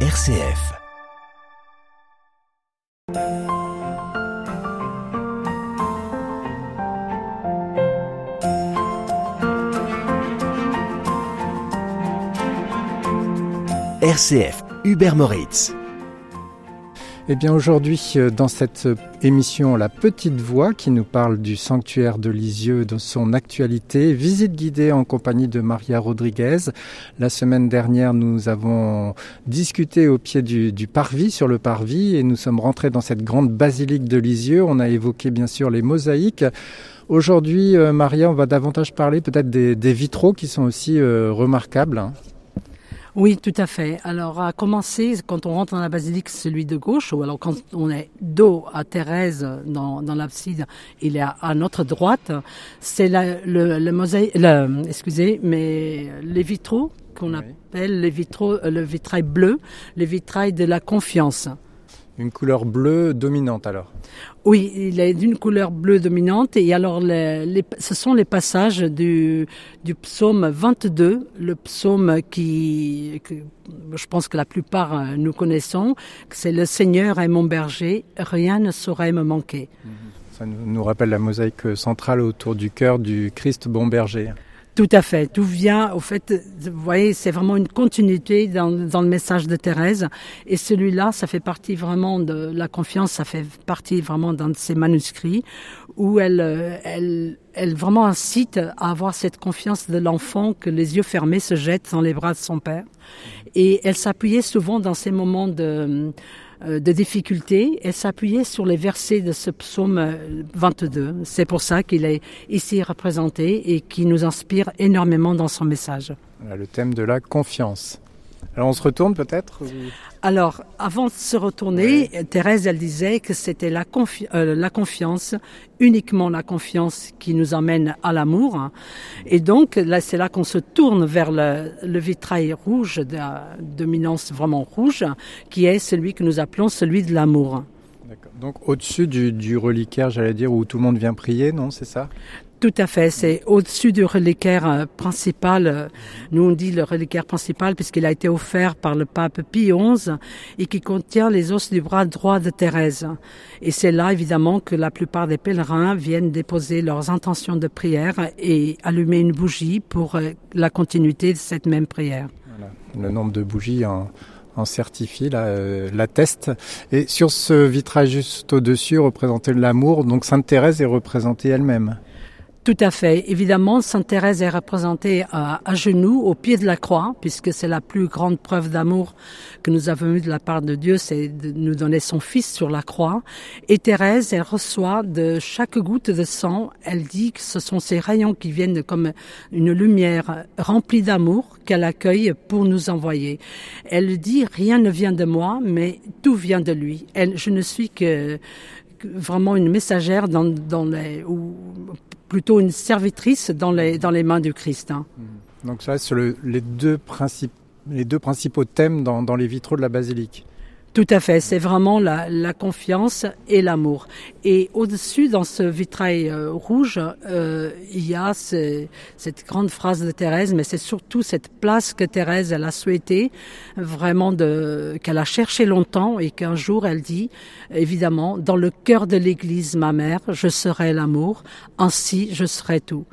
RCF. RCF, Hubert Moritz. Eh bien aujourd'hui, euh, dans cette émission La Petite Voix qui nous parle du sanctuaire de Lisieux, de son actualité, visite guidée en compagnie de Maria Rodriguez. La semaine dernière, nous avons discuté au pied du, parvis, sur le parvis, et nous sommes rentrés dans cette grande basilique de Lisieux. On a évoqué bien sûr les mosaïques. Aujourd'hui, euh, Maria, on va davantage parler peut-être des, vitraux qui sont aussi euh, remarquables. Oui, tout à fait. Alors, à commencer, quand on rentre dans la basilique, celui de gauche, ou alors quand on est dos à Thérèse dans, dans l'abside, il est à, à notre droite, c'est la- le, le mosaïque, le- excusez, mais les vitraux qu'on Oui. appelle les vitraux, euh, le vitrail bleu, les vitrails de la confiance. Une couleur bleue dominante alors. Oui, il est d'une couleur bleue dominante et alors les, les- ce sont les passages du, du psaume 22, le psaume qui, que je pense que la plupart euh, nous connaissons, c'est le Seigneur est mon berger, rien ne saurait me manquer. Ça nous nous rappelle la mosaïque centrale autour du cœur du Christ bon berger. Tout à fait. Tout vient, au fait, vous voyez, c'est vraiment une continuité dans, dans le message de Thérèse. Et celui-là, ça fait partie vraiment de la confiance, ça fait partie vraiment d'un de ses manuscrits où elle, euh, elle, elle vraiment incite à avoir cette confiance de l'enfant que les yeux fermés se jettent dans les bras de son père. Et elle s'appuyait souvent dans ces moments de, de difficulté, elle s'appuyait sur les versets de ce psaume euh, 22. C'est pour ça qu'il est ici représenté et qui nous inspire énormément dans son message. Le thème de la confiance. Alors on se retourne peut-être Alors, avant de se retourner, Thérèse, elle disait que c'était la, confi- euh, la confiance, uniquement la confiance qui nous emmène à l'amour. Et donc, là, c'est là qu'on se tourne vers le, le vitrail rouge, de dominance vraiment rouge, qui est celui que nous appelons celui de l'amour. Donc au-dessus du, du reliquaire, j'allais dire, où tout le monde vient prier, non C'est ça? Tout à fait, c'est au-dessus du reliquaire euh, principal. Nous on dit le reliquaire principal puisqu'il a été offert par le pape Pie XI et qui contient les os du bras droit de Thérèse. Et c'est là évidemment que la plupart des pèlerins viennent déposer leurs intentions de prière et allumer une bougie pour euh, la continuité de cette même prière. Le nombre de bougies en, en euh, l'atteste. Et sur ce vitrail juste au-dessus, représenté l'amour, donc Sainte Thérèse est représentée elle-même. Tout à fait. Évidemment, Sainte Thérèse est représentée à, à genoux, au pied de la croix, puisque c'est la plus grande preuve d'amour que nous avons eue de la part de Dieu, c'est de nous donner son Fils sur la croix. Et Thérèse, elle reçoit de chaque goutte de sang, elle dit que ce sont ces rayons qui viennent comme une lumière remplie d'amour qu'elle accueille pour nous envoyer. Elle dit, rien ne vient de moi, mais tout vient de lui. Elle, je ne suis que vraiment une messagère dans, dans les, ou plutôt une servitrice dans les, dans les mains du Christ. hein. Donc ça, c'est le- les, deux principes, les deux principaux thèmes dans, dans les vitraux de la basilique. Tout à fait, c'est vraiment la, la confiance et l'amour. Et au-dessus, dans ce vitrail euh, rouge, euh, il y a ce- cette grande phrase de Thérèse, mais c'est surtout cette place que Thérèse, elle a souhaité, vraiment de, qu'elle a cherché longtemps et qu'un jour elle dit, évidemment, dans le cœur de l'Église, ma mère, je serai l'amour, ainsi je serai tout,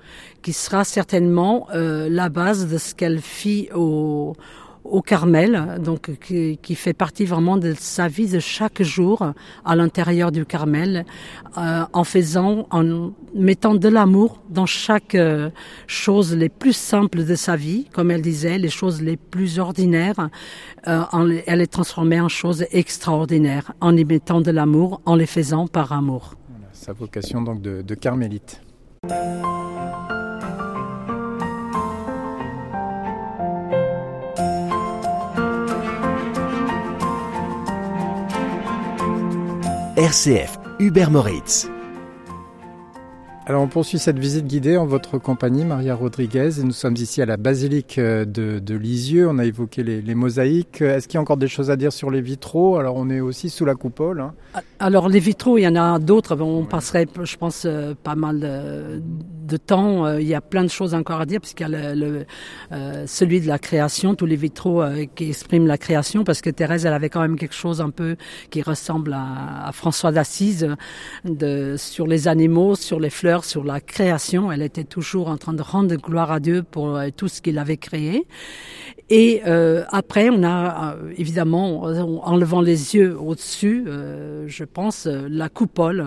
qui sera certainement euh, la base de ce qu'elle fit au au Carmel, donc qui, fait partie vraiment de sa vie de chaque jour à l'intérieur du Carmel, euh, en faisant, en mettant de l'amour dans chaque euh, chose les plus simples de sa vie, comme elle disait, les choses les plus ordinaires, euh, elle les transformait en choses extraordinaires, en y mettant de l'amour, en les faisant par amour. Sa vocation donc de, de carmélite. RCF, Hubert Moritz. Alors on poursuit cette visite guidée en votre compagnie, Maria Rodriguez, et nous sommes ici à la basilique euh, de, de Lisieux. On a évoqué les, les mosaïques. Est-ce qu'il y a encore des choses à dire sur les vitraux? Alors on est aussi sous la coupole. hein. Alors les vitraux, il y en a d'autres. On passerait, je pense, euh, pas mal de- temps, euh, il y a plein de choses encore à dire, puisqu'il y a le, le euh, celui de la création, tous les vitraux euh, qui expriment la création, parce que Thérèse, elle avait quand même quelque chose un peu qui ressemble à, à François d'Assise, de, sur les animaux, sur les fleurs, sur la création. Elle était toujours en train de rendre gloire à Dieu pour tout ce qu'il avait créé. Et euh, après, on a euh, évidemment, en levant les yeux au-dessus, euh, je pense, la coupole.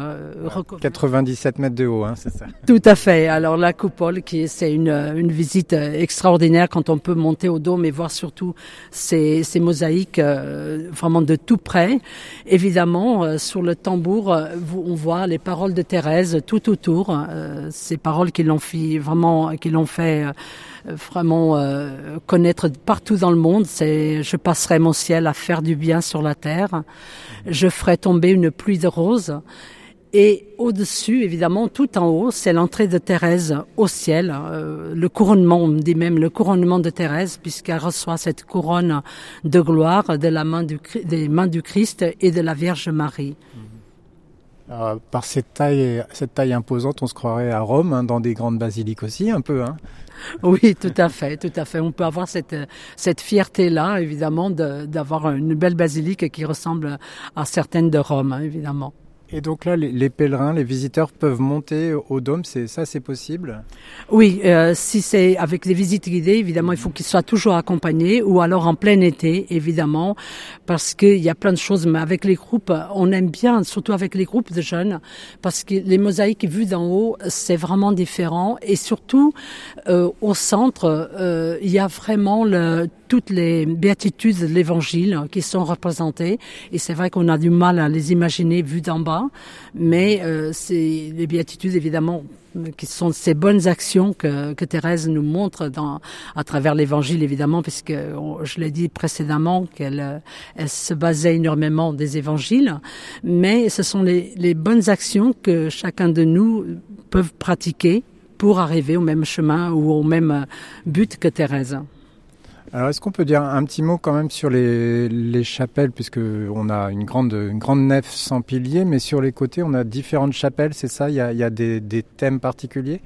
97 mètres de haut, hein, c'est ça Tout à fait. Alors la coupole, qui c'est une, une visite extraordinaire quand on peut monter au dôme et voir surtout ces, ces mosaïques vraiment de tout près. Évidemment, sur le tambour, on voit les paroles de Thérèse tout autour. ces paroles qui l'ont fait vraiment, qui l'ont fait vraiment euh, connaître partout dans le monde. C'est je passerai mon ciel à faire du bien sur la terre. Je ferai tomber une pluie de roses. Et au-dessus, évidemment, tout en haut, c'est l'entrée de Thérèse au ciel, euh, le couronnement, on dit même le couronnement de Thérèse, puisqu'elle reçoit cette couronne de gloire de la main du, des mains du Christ et de la Vierge Marie. Euh, par cette taille, cette taille imposante, on se croirait à Rome, hein, dans des grandes basiliques aussi, un peu. Hein. Oui, tout à fait, tout à fait. On peut avoir cette cette fierté-là, évidemment, d'avoir une belle basilique qui ressemble à certaines de Rome, hein, évidemment. Et donc là, les, les, pèlerins, les visiteurs peuvent monter au dôme, c'est ça, c'est possible? Oui, euh, si c'est avec des visites guidées, évidemment, il faut qu'ils soient toujours accompagnés, ou alors en plein été, évidemment, parce qu'il y a plein de choses. Mais avec les groupes, on aime bien, surtout avec les groupes de jeunes, parce que les mosaïques vues d'en haut, c'est vraiment différent. Et surtout, euh, au centre, euh, il y a vraiment le toutes les béatitudes de l'Évangile qui sont représentées. Et c'est vrai qu'on a du mal à les imaginer vues d'en bas, mais euh, c'est les béatitudes évidemment qui sont ces bonnes actions que, que Thérèse nous montre dans, à travers l'Évangile évidemment, puisque je l'ai dit précédemment qu'elle elle se basait énormément des Évangiles, mais ce sont les, les bonnes actions que chacun de nous peuvent pratiquer pour arriver au même chemin ou au même but que Thérèse. Alors, est-ce qu'on peut dire un petit mot quand même sur les, les chapelles, puisque on a une grande, une grande nef sans piliers, mais sur les côtés, on a différentes chapelles, c'est ça? Il y a, des thèmes particuliers?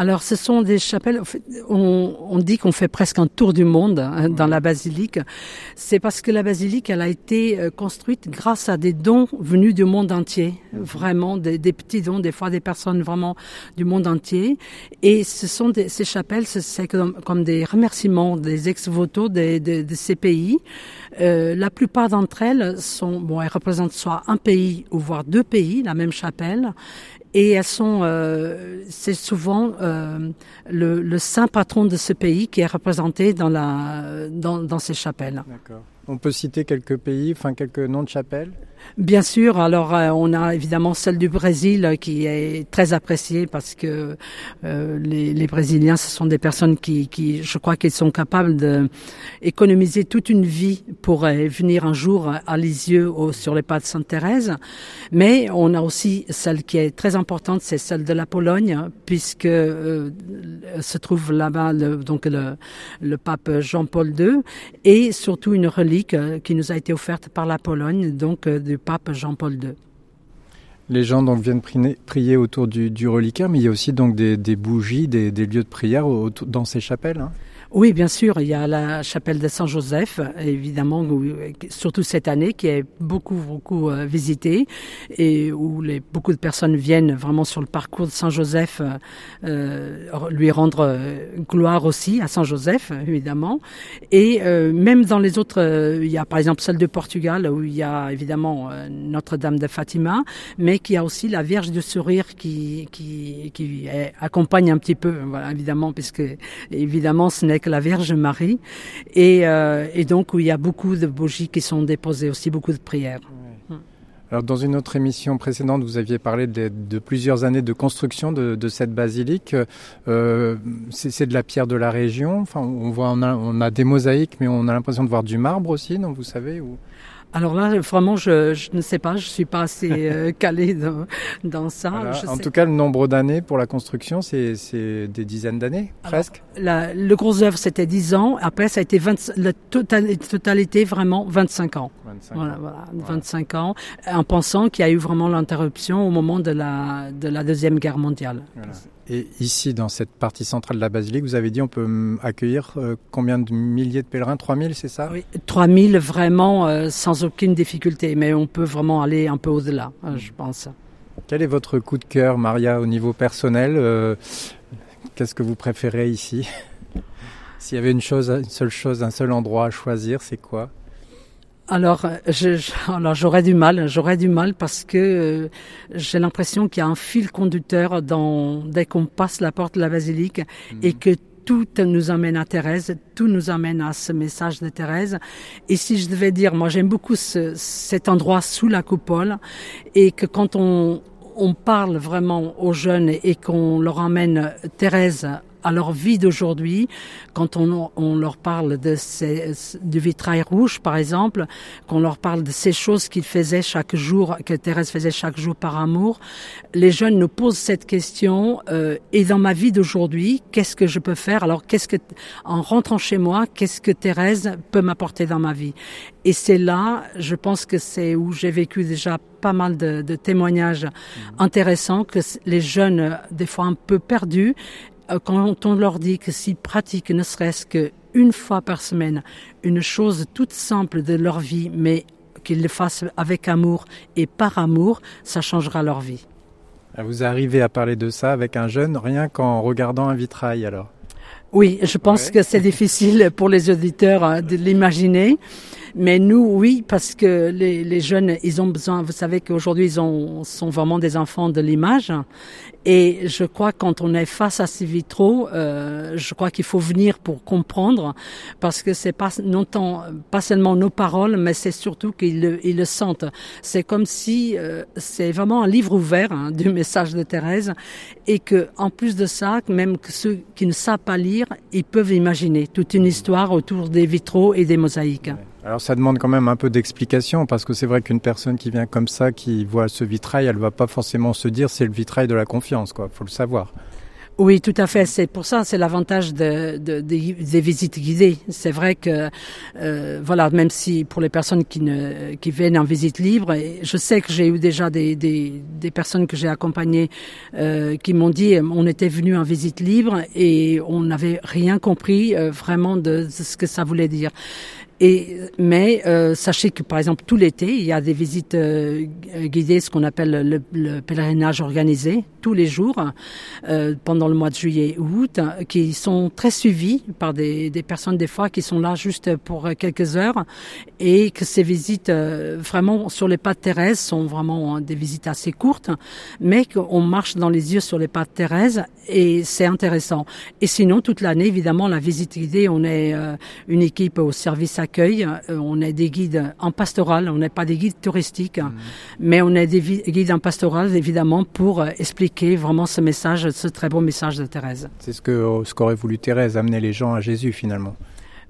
Alors, ce sont des chapelles. On, on dit qu'on fait presque un tour du monde hein, dans la basilique. C'est parce que la basilique, elle a été euh, construite grâce à des dons venus du monde entier, vraiment des, des petits dons, des fois des personnes vraiment du monde entier. Et ce sont des, ces chapelles, c'est comme, comme, des remerciements des ex-voto de, de, de, ces pays. Euh, la plupart d'entre elles sont, bon, elles représentent soit un pays ou voire deux pays, la même chapelle, et elles sont, euh, c'est souvent euh, le, saint patron de ce pays qui est représenté dans la dans, dans ces chapelles. On peut citer quelques pays, enfin quelques noms de chapelles Bien sûr, alors euh, on a évidemment celle du Brésil euh, qui est très appréciée parce que euh, les, Brésiliens, ce sont des personnes qui, je crois qu'ils sont capables d'économiser toute une vie pour venir un jour à Lisieux au, sur les pas de Sainte Thérèse. Mais on a aussi celle qui est très importante, c'est celle de la Pologne, puisque se trouve là-bas donc le, le pape Jean-Paul II et surtout une relique qui nous a été offerte par la Pologne, donc du pape Jean-Paul II. Les gens donc viennent prier autour du, du, reliquaire, mais il y a aussi donc des, bougies, des, des, lieux de prière dans ces chapelles. Hein oui, bien sûr. Il y a la chapelle de Saint-Joseph, évidemment, surtout cette année, qui est beaucoup, beaucoup euh, visitée et où les, beaucoup de personnes viennent vraiment sur le parcours de Saint-Joseph euh, lui rendre euh, gloire aussi à Saint-Joseph, évidemment. Et euh, même dans les autres, euh, il y a par exemple celle de Portugal où il y a évidemment euh, Notre-Dame de Fatima, mais qui a aussi la Vierge du Sourire qui, qui, qui accompagne un petit peu, voilà, évidemment, puisque évidemment ce n'est la Vierge Marie, et, euh, et, donc où il y a beaucoup de bougies qui sont déposées, aussi beaucoup de prières. Alors dans une autre émission précédente, vous aviez parlé de, plusieurs années de construction de, cette basilique. Euh, C'est de la pierre de la région. Enfin, on voit, on a, des mosaïques, mais on a l'impression de voir du marbre aussi, non Vous savez ou... Alors là, vraiment, je, je, ne sais pas, je suis pas assez euh, calée dans, dans ça. Voilà. en tout cas, le nombre d'années pour la construction, c'est des dizaines d'années, presque. La, le gros œuvre, c'était 10 ans. Après, ça a été 20, la total, totalité, vraiment 25 ans. 25 voilà, ans. voilà, 25 ans, en pensant qu'il y a eu vraiment l'interruption au moment de la, de la Deuxième Guerre mondiale. Voilà. Et ici, dans cette partie centrale de la basilique, vous avez dit on peut hum, accueillir euh, combien de milliers de pèlerins? 3000, c'est ça? Oui, 3000 vraiment euh, sans aucune difficulté, mais on peut vraiment aller un peu au-delà, euh, je pense. Quel est votre coup de cœur, Maria, au niveau personnel Qu'est-ce que vous préférez ici? S'il y avait une chose, une seule chose, un seul endroit à choisir, c'est quoi? Alors, je, je- alors j'aurais du mal, j'aurais du mal parce que euh, j'ai l'impression qu'il y a un fil conducteur dans, dès qu'on passe la porte de la basilique et que tout nous amène à Thérèse, tout nous amène à ce message de Thérèse. Et si je devais dire, moi j'aime beaucoup ce, cet endroit sous la coupole et que quand on, on parle vraiment aux jeunes et qu'on leur emmène Thérèse à leur vie d'aujourd'hui, quand on, on leur parle de ces, du vitrail rouge, par exemple, qu'on leur parle de ces choses qu'ils faisaient chaque jour, que Thérèse faisait chaque jour par amour, les jeunes nous posent cette question. Euh, et dans ma vie d'aujourd'hui, qu'est-ce que je peux faire? Alors, qu'est-ce que, en rentrant chez moi, qu'est-ce que Thérèse peut m'apporter dans ma vie? Et c'est là, je pense que c'est où j'ai vécu déjà pas mal de, de témoignages intéressants que les jeunes, euh, des fois un peu perdus, quand on leur dit que s'ils pratiquent ne serait-ce qu'une fois par semaine une chose toute simple de leur vie, mais qu'ils le fassent avec amour et par amour, ça changera leur vie. Ah, Vous arrivez à parler de ça avec un jeune rien qu'en regardant un vitrail alors? Oui, je pense Ouais. que c'est difficile pour les auditeurs euh, de l'imaginer. Mais nous, oui, parce que les, les jeunes, ils ont besoin, vous savez qu'aujourd'hui, ils ont, sont vraiment des enfants de l'image. Et je crois quand on est face à ces vitraux, euh, je crois qu'il faut venir pour comprendre, parce que c'est pas non tant, pas seulement nos paroles, mais c'est surtout qu'ils le, ils le sentent. C'est comme si euh, c'est vraiment un livre ouvert hein, du message de Thérèse, et que en plus de ça, même ceux qui ne savent pas lire, ils peuvent imaginer toute une histoire autour des vitraux et des mosaïques. Alors ça demande quand même un peu d'explication parce que c'est vrai qu'une personne qui vient comme ça, qui voit ce vitrail, elle va pas forcément se dire c'est le vitrail de la confiance, quoi. Faut le savoir. Oui, tout à fait. C'est pour ça, c'est l'avantage de, de, des- visites guidées. C'est vrai que, euh, voilà, même si pour les personnes qui ne, viennent en visite libre, je sais que j'ai eu déjà des, des, personnes que j'ai accompagnées euh, qui m'ont dit, on était venu en visite libre et on n'avait rien compris euh, vraiment de ce que ça voulait dire. Et, mais euh, sachez que par exemple tout l'été, il y a des visites euh, guidées, ce qu'on appelle le, le pèlerinage organisé, tous les jours, euh, pendant le mois de juillet et août, qui sont très suivis par des, des personnes des fois qui sont là juste pour quelques heures, et que ces visites euh, vraiment sur les pas de Thérèse sont vraiment des visites assez courtes, mais qu'on marche dans les yeux sur les pas de Thérèse et c'est intéressant. Et sinon toute l'année évidemment la visite guidée, on est euh, une équipe au service accueil, euh, on est des guides en pastoral, on n'est pas des guides touristiques, mais on est des guides en pastoral évidemment pour euh, expliquer vraiment ce message, ce très beau message de Thérèse. C'est ce que ce qu'aurait voulu Thérèse, amener les gens à Jésus finalement.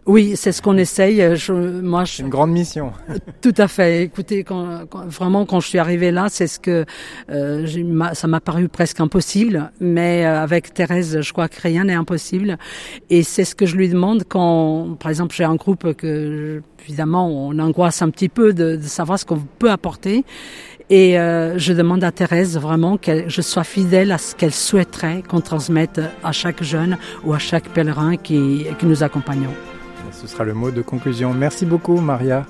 Oui, c'est ce qu'on essaye. euh, Je, moi, je, C'est une grande mission. Tout à fait. Écoutez, quand, quand- vraiment, quand je suis arrivée là, c'est ce que euh, ça m'a paru presque impossible. Mais euh, avec Thérèse, je crois que rien n'est impossible. Et c'est ce que je lui demande quand, par exemple, j'ai un groupe que, évidemment, on angoisse un petit peu de, de savoir ce qu'on peut apporter. Et euh, je demande à Thérèse vraiment que je sois fidèle à ce qu'elle souhaiterait qu'on transmette à chaque jeune ou à chaque pèlerin qui, qui nous accompagnons. Ce sera le mot de conclusion. Merci beaucoup Maria.